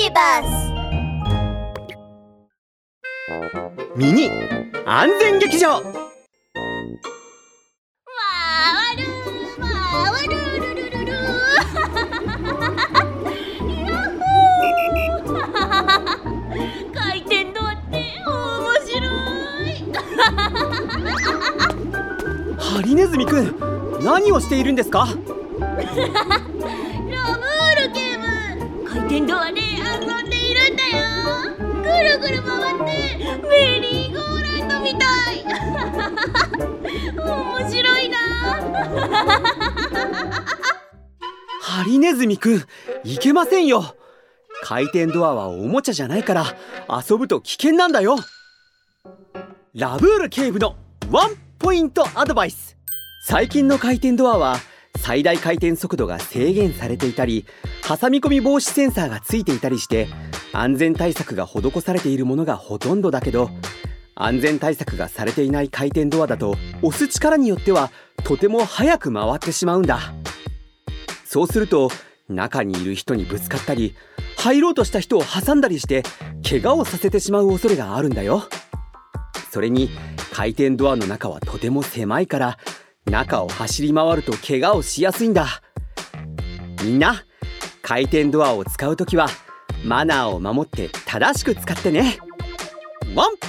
ビバスミニ安全劇場。回転ドアって面白いハリネズミくん何をしているんですかラブー。ル警部回転ドアぐるぐる回ってメリーゴーランドみたい。面白いな。ハリネズミくんいけませんよ。回転ドアはおもちゃじゃないから遊ぶと危険なんだよ。ラブール警部のワンポイントアドバイス。最近の回転ドアは最大回転速度が制限されていたり挟み込み防止センサーがついていたりして安全対策が施されているものがほとんどだけど安全対策がされていない回転ドアだと押す力によってはとても速く回ってしまうんだ。そうすると中にいる人にぶつかったり入ろうとした人を挟んだりして怪我をさせてしまう恐れがあるんだよ。それに回転ドアの中はとても狭いから中を走り回ると怪我をしやすいんだ。みんな回転ドアを使うときはマナーを守って正しく使ってね。ワン！